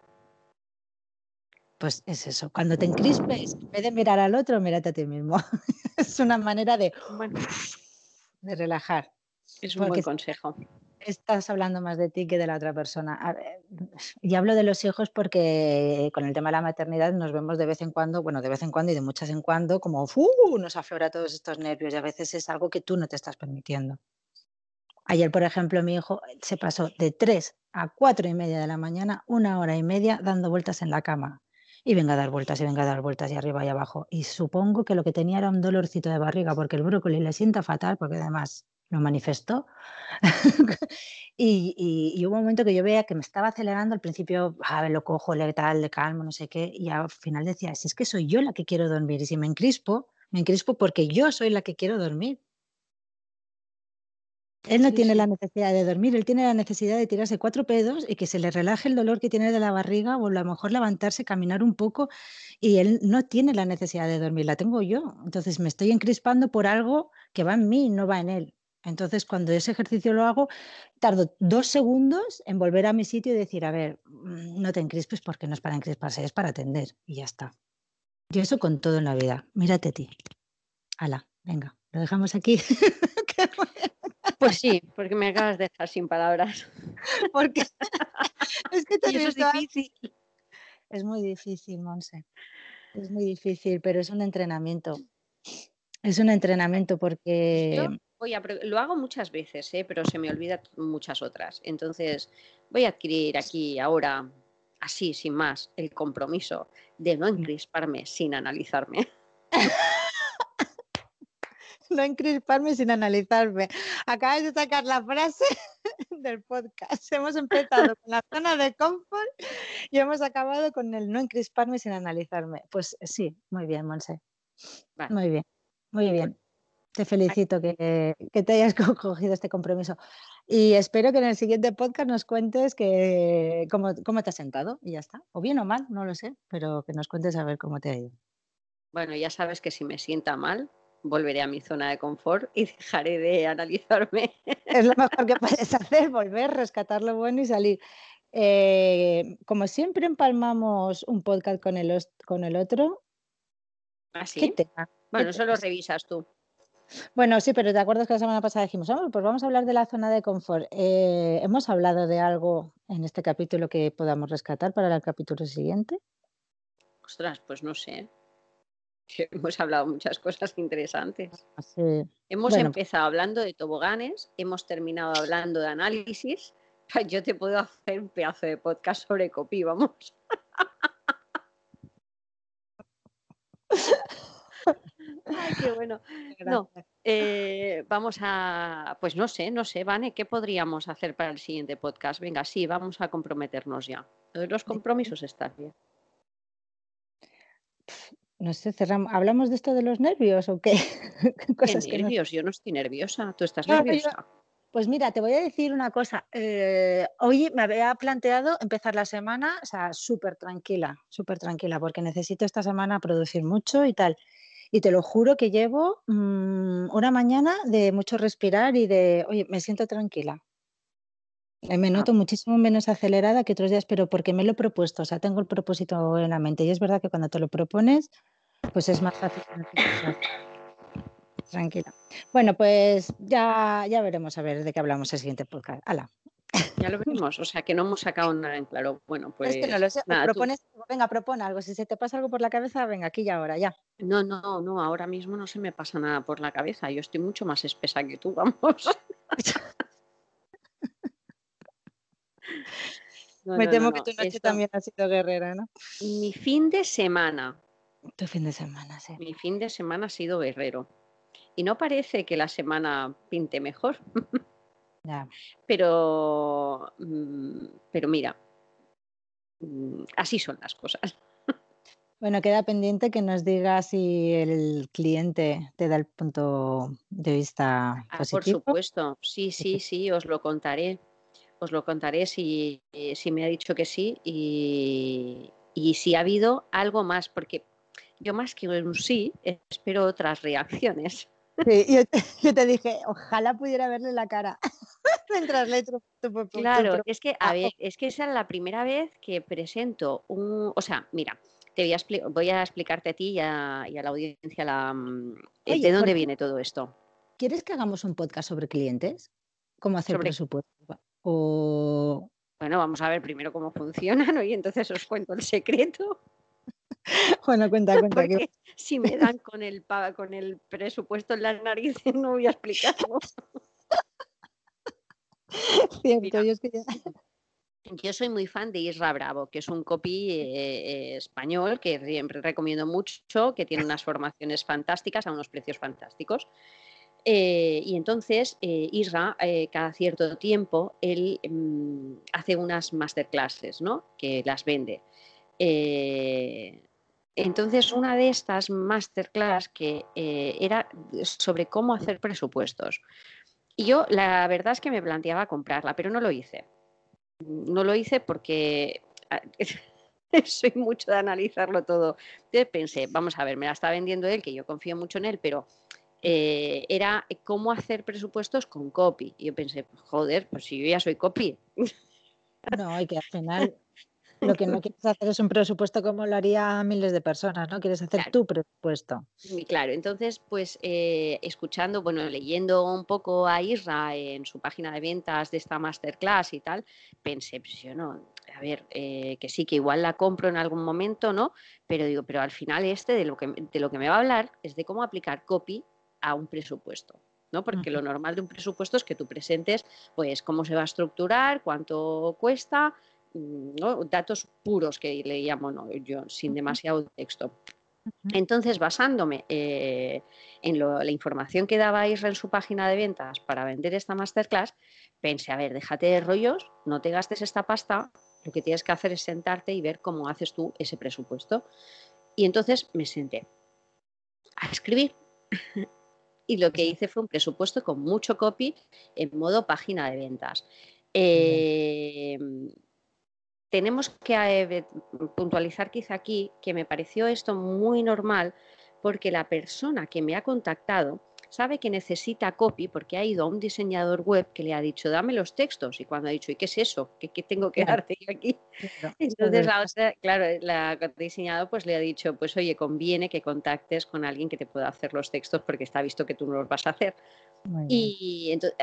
Pues es eso, cuando te encrispes, en vez de mirar al otro, mírate a ti mismo. es una manera de, Bueno, de relajar. es un buen consejo. estás hablando más de ti que de la otra persona. Ver, Y hablo de los hijos porque con el tema de la maternidad nos vemos de vez en cuando, bueno, de vez en cuando y de muchas en cuando, como ¡fu! nos aflora todos estos nervios y a veces es algo que tú no te estás permitiendo. Ayer, por ejemplo, mi hijo se pasó de 3 a 4 y media de la mañana, una hora y media dando vueltas en la cama. Y venga a dar vueltas y venga a dar vueltas y arriba y abajo. Y supongo que lo que tenía era un dolorcito de barriga porque el brócoli le sienta fatal porque además lo manifestó. y, y- y hubo un momento que yo veía que me estaba acelerando. Al principio, a ver, lo cojo, le tal, le calmo, no sé qué. Y al final decía, si es que soy yo la que quiero dormir. Y si me encrispo, me encrispo porque yo soy la que quiero dormir. Él no Sí, tiene sí. la necesidad de dormir, él tiene la necesidad de tirarse cuatro pedos y que se le relaje el dolor que tiene de la barriga o a lo mejor levantarse, caminar un poco y él no tiene la necesidad de dormir, la tengo yo. Entonces me estoy encrispando por algo que va en mí, no va en él. Entonces cuando ese ejercicio lo hago, tardo dos segundos en volver a mi sitio y decir, a ver, mm, no te encrispes porque no es para encrisparse, es para atender y ya está. Y eso con todo en la vida. Mírate a ti. Hala, venga, lo dejamos aquí. Pues sí, porque me acabas de dejar sin palabras. Porque es que te Y eso es difícil. Es muy difícil, Monse. Es muy difícil, pero es un entrenamiento. Es un entrenamiento porque Yo voy a lo hago muchas veces, ¿eh? pero se me olvida muchas otras. Entonces voy a adquirir aquí ahora, así, sin más, el compromiso de no encrisparme sin analizarme. no encrisparme sin analizarme. Acabas de sacar la frase del podcast. Hemos empezado con la zona de confort y hemos acabado con el no encrisparme sin analizarme. Pues sí, muy bien, Monse. Vale. Muy bien, muy bien. Te felicito que, que te hayas co- cogido este compromiso. Y espero que en el siguiente podcast nos cuentes que, cómo, cómo te has sentado y ya está. O bien o mal, no lo sé, pero que nos cuentes a ver cómo te ha ido. Bueno, ya sabes que si me sienta mal, volveré a mi zona de confort y dejaré de analizarme. Es lo mejor que puedes hacer, volver, rescatar lo bueno y salir. Eh, como siempre empalmamos un podcast con el, con el otro, ¿qué Así. tema? Bueno, eso lo revisas tú. Bueno, sí, pero ¿te acuerdas que la semana pasada dijimos, vamos, pues vamos a hablar de la zona de confort? Eh, ¿Hemos hablado de algo en este capítulo que podamos rescatar para el capítulo siguiente? Ostras, pues no sé. Hemos hablado muchas cosas interesantes. Ah, sí. Hemos Bueno. empezado hablando de toboganes, hemos terminado hablando de análisis. Yo te puedo hacer un pedazo de podcast sobre copy, vamos. Ay, qué bueno. No, eh, vamos a, pues no sé, no sé, Vane, ¿qué podríamos hacer para el siguiente podcast? Venga, sí, vamos a comprometernos ya. Los compromisos está bien. No sé, cerramos. ¿Hablamos de esto de los nervios o qué? Qué Cosas que no- nervios, yo no estoy nerviosa. ¿Tú estás No, yo- nerviosa? Pues mira, te voy a decir una cosa. eh, hoy me había planteado empezar la semana, o sea, súper tranquila, súper tranquila, porque necesito esta semana producir mucho y tal. Y te lo juro que llevo mm, una mañana de mucho respirar y de, oye, me siento tranquila. Eh, Me Ah. noto muchísimo menos acelerada que otros días, pero porque me lo he propuesto, o sea, tengo el propósito en la mente. Y es verdad que cuando te lo propones, pues es más fácil. Tranquila. Bueno, pues ya, ya veremos a ver de qué hablamos el siguiente podcast. Hala. Ya lo veremos, o sea que no hemos sacado nada en claro. Bueno, pues. es que no lo sé. nada, tú- propones, venga, propone algo. Si se te pasa algo por la cabeza, venga, aquí y ahora, ya. No, no, no, ahora mismo no se me pasa nada por la cabeza. Yo estoy mucho más espesa que tú, vamos. No, Me temo no, que tu noche esto- también ha sido guerrera, ¿no? Mi fin de semana, Tu fin de semana, sí. mi fin de semana ha sido guerrero. Y no parece que la semana pinte mejor, Ya. pero, mm, pero mira, mm, así son las cosas. Bueno, queda pendiente que nos digas si el cliente te da el punto de vista Ah, por positivo. supuesto, sí, sí, sí, os lo contaré. Os lo contaré si, eh, si me ha dicho que sí y, y si ha habido algo más, porque yo más que un sí espero otras reacciones. Sí, yo, te, yo te dije, ojalá pudiera verle la cara mientras le tu, tu- tu- Claro, es que, a ver, es que esa es la primera vez que presento un, o sea, mira, te voy a, voy a explicarte a ti y a, y a la audiencia la, mm, eh, Oye, de dónde viene todo esto. ¿Quieres que hagamos un podcast sobre clientes? ¿Cómo hacer Sobre- presupuesto? O Bueno, vamos a ver primero cómo funcionan y entonces os cuento el secreto. bueno, cuenta, cuenta. que- si me dan con el, con el presupuesto en las narices, no voy a explicarlo. cierto, Mira. yo es que ya- Yo soy muy fan de Isra Bravo, que es un copy eh, eh, español que siempre recomiendo mucho, que tiene unas formaciones fantásticas a unos precios fantásticos. Eh, y entonces eh, Isra, eh, cada cierto tiempo, él mm, hace unas masterclasses, ¿no? Que las vende. Entonces, una de estas masterclass que era sobre cómo hacer presupuestos. Y yo, la verdad es que me planteaba comprarla, pero no lo hice. No lo hice porque ah, soy mucho de analizarlo todo. Entonces pensé, vamos a ver, me la está vendiendo él, que yo confío mucho en él, pero eh, era cómo hacer presupuestos con copy. Y yo pensé, joder, pues si yo ya soy copy, No, y que al final lo que no quieres hacer es un presupuesto como lo haría miles de personas, ¿no? Quieres hacer Claro. tu presupuesto. Y claro, entonces, pues eh, escuchando, bueno, leyendo un poco a Isra en su página de ventas de esta masterclass y tal, pensé, pues yo no, a ver, eh, que sí, que igual la compro en algún momento, ¿no? Pero digo, pero al final este de lo que, de lo que me va a hablar es de cómo aplicar copy a un presupuesto. ¿no? Porque lo normal de un presupuesto es que tú presentes, pues, cómo se va a estructurar, cuánto cuesta, mm, ¿no? datos puros que le llamo ¿no? yo, sin demasiado texto. Entonces, basándome eh, en lo- la información que daba Isra en su página de ventas para vender esta masterclass, pensé, a ver, déjate de rollos, no te gastes esta pasta, lo que tienes que hacer es sentarte y ver cómo haces tú ese presupuesto. Y entonces me senté a escribir. Y lo que hice fue un presupuesto con mucho copy en modo página de ventas. Eh, tenemos que eh, puntualizar quizá aquí que me pareció esto muy normal porque la persona que me ha contactado sabe que necesita copy porque ha ido a un diseñador web que le ha dicho, dame los textos. Y cuando ha dicho, ¿y qué es eso? ¿Qué, tengo que darte yo aquí? Entonces, la claro, la diseñador pues le ha dicho, pues oye, conviene que contactes con alguien que te pueda hacer los textos porque está visto que tú no los vas a hacer. Y entonces,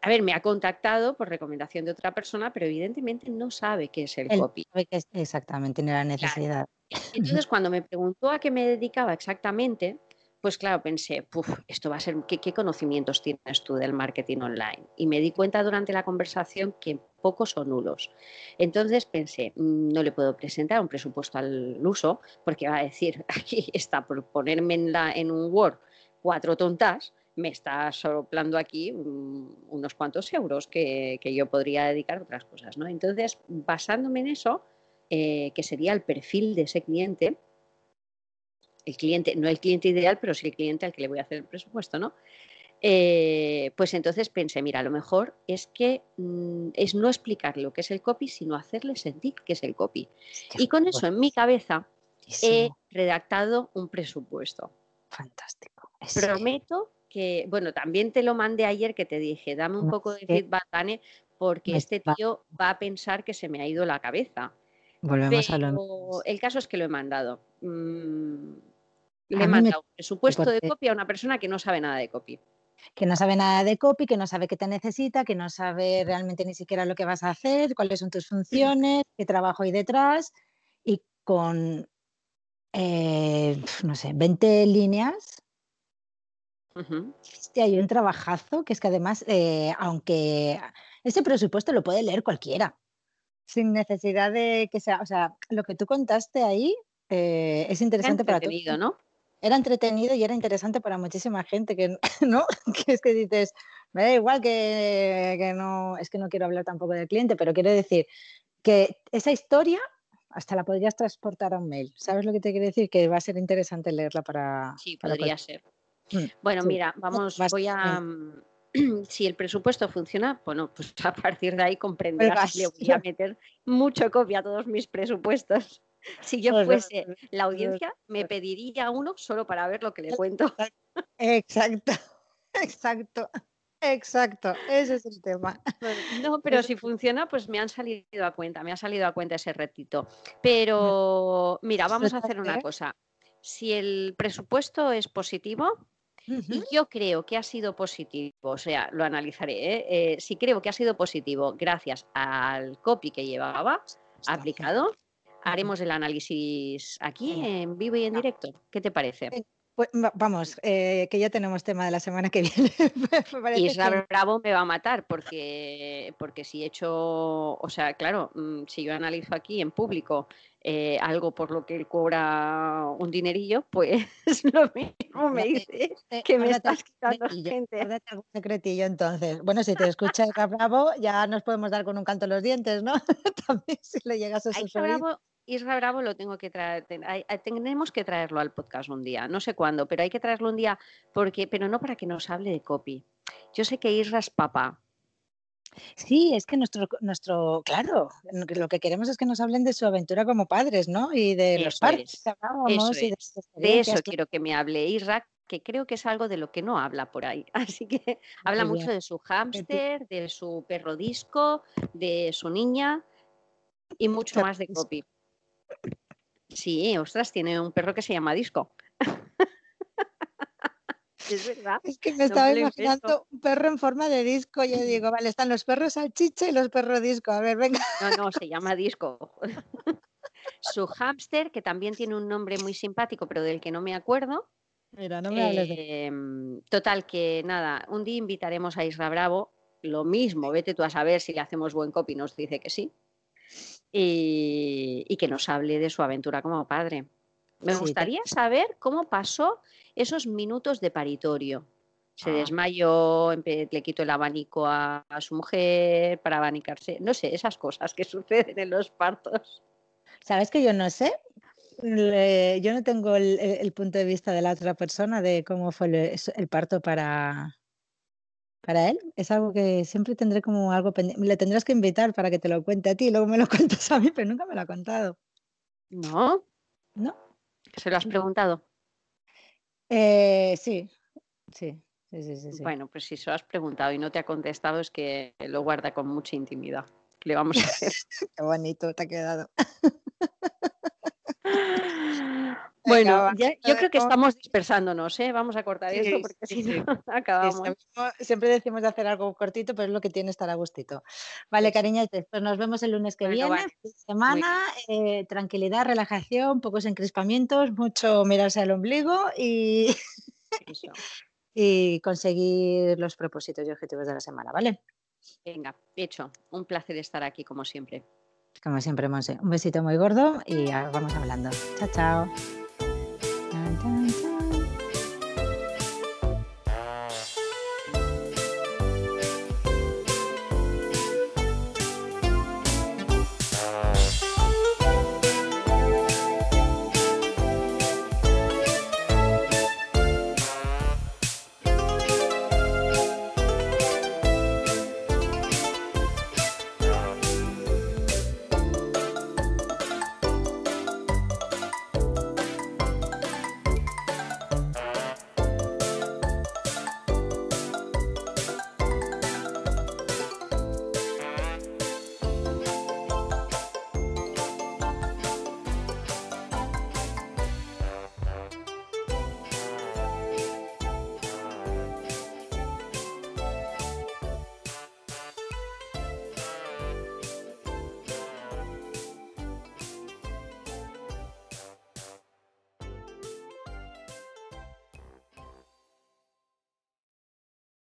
a ver, me ha contactado por recomendación de otra persona, pero evidentemente no sabe qué es el copy. exactamente, ni la necesidad. Entonces, cuando me preguntó a qué me dedicaba exactamente, pues claro, pensé, esto va a ser, ¿qué, conocimientos tienes tú del marketing online? Y me di cuenta durante la conversación que pocos o nulos. Entonces pensé, mm, no le puedo presentar un presupuesto al uso, porque va a decir, aquí está por ponerme en un Word cuatro tontas, me está soplando aquí mm, unos cuantos euros que, yo podría dedicar a otras cosas. ¿no? Entonces, basándome en eso, eh, que sería el perfil de ese cliente, el cliente, no el cliente ideal, pero sí el cliente al que le voy a hacer el presupuesto, ¿no? Eh, pues entonces pensé, mira, a lo mejor es que mm, es no explicar lo que es el copy, sino hacerle sentir que es el copy. y con eso en mi cabeza he redactado un presupuesto. Fantástico. Prometo que, bueno, también te lo mandé ayer que te dije, dame un poco de feedback, Dani, porque este tío va a pensar que se me ha ido la cabeza. Volvemos a lo El caso es que lo he mandado. Mm, le he mandado un presupuesto de copia a una persona que no sabe nada de copy. Que no sabe nada de copy, que no sabe qué te necesita, que no sabe realmente ni siquiera lo que vas a hacer, cuáles son tus funciones, qué trabajo hay detrás. Y con, eh, no sé, 20 líneas hay un trabajazo que es que además, eh, aunque ese presupuesto lo puede leer cualquiera, sin necesidad de que sea, o sea, lo que tú contaste ahí eh, es interesante para ¿no? Era entretenido y era interesante para muchísima gente que, ¿no? que es que dices, me da igual que, que no, es que no quiero hablar tampoco del cliente, pero quiero decir que esa historia hasta la podrías transportar a un mail. ¿Sabes lo que te quiero decir? Que va a ser interesante leerla para... Sí, podría ser. Mm, bueno, mira, vamos, voy a... Mm, si el presupuesto funciona, bueno, pues a partir de ahí comprenderás que le voy a meter mucho copia a todos mis presupuestos. Si yo fuese la audiencia, me pediría uno solo para ver lo que le cuento. Exacto, exacto. Exacto, ese es el tema. No, pero si funciona, pues me han salido a cuenta, me ha salido a cuenta ese retito. Pero mira, vamos a hacer una cosa. Si el presupuesto es positivo, y yo creo que ha sido positivo, o sea, lo analizaré. ¿eh? Eh, si creo que ha sido positivo gracias al copy que llevaba aplicado, haremos el análisis aquí en vivo y en directo. ¿Qué te parece? Pues, vamos, eh, que ya tenemos tema de la semana que viene. y Israel Bravo me va a matar porque, porque si he hecho, o sea, claro, mm, si yo analizo aquí en público eh, algo por lo que él cobra un dinerillo, pues lo mismo me dice que me estás quitando gente. algún secretillo entonces. Bueno, si te escucha Bravo, ya nos podemos dar con un canto los dientes, ¿no? También si le llegas a sus Isra Bravo lo tengo que traer, tenemos que traerlo al podcast un día, no sé cuándo, pero hay que traerlo un día, porque, pero no para que nos hable de copy. Yo sé que Isra es papá. Sí, es que nuestro, nuestro, claro, lo que queremos es que nos hablen de su aventura como padres, ¿no? Y de los padres de, eso quiero que me hable Isra, que creo que es algo de lo que no habla por ahí. Así que habla mucho de su hámster, de su perro disco, de su niña y mucho más de copy. Sí, ostras, tiene un perro que se llama Disco. es verdad. Es que me estaba imaginando un perro en forma de disco. Yo digo, vale, están los perros salchicha y los perros disco. A ver, venga. No, no, se llama Disco. Su hámster, que también tiene un nombre muy simpático, pero del que no me acuerdo. Mira, no me hables de... Em, total, que nada, un día invitaremos a Isra Bravo. Lo mismo, vete tú a saber si le hacemos buen copy, nos dice que sí y, que nos hable de su aventura como padre. Me gustaría saber cómo pasó esos minutos de paritorio. Se ah. desmayó, le quitó el abanico a, su mujer para abanicarse. No sé, esas cosas que suceden en los partos. ¿Sabes que yo no sé? yo no tengo el, punto de vista de la otra persona de cómo fue el parto para, para él es algo que siempre tendré como algo pendiente. Le tendrás que invitar para que te lo cuente a ti, luego me lo cuentas a mí, pero nunca me lo ha contado. ¿No? ¿No? ¿Se lo has preguntado? Eh, sí. Sí, sí, sí, sí, sí. Bueno, pues si se lo has preguntado y no te ha contestado es que lo guarda con mucha intimidad. ¿Qué le vamos a hacer? Qué bonito te ha quedado. Bueno, ya- yo creo que estamos dispersándonos, ¿eh? Vamos a cortar Sí, esto porque sí, si sí. no acabamos. Siempre- decimos de hacer algo cortito, pero es lo que tiene estar a gustito. Vale, cariñetes, pues nos vemos el lunes que Bueno, viene. vale. semana, eh, tranquilidad, relajación, pocos encrespamientos, mucho mirarse al ombligo y, y conseguir los propósitos y objetivos de la semana, ¿vale? Venga, hecho. Un placer estar aquí como siempre. Como siempre, Monse. Un besito muy gordo y vamos hablando. Chao, chao.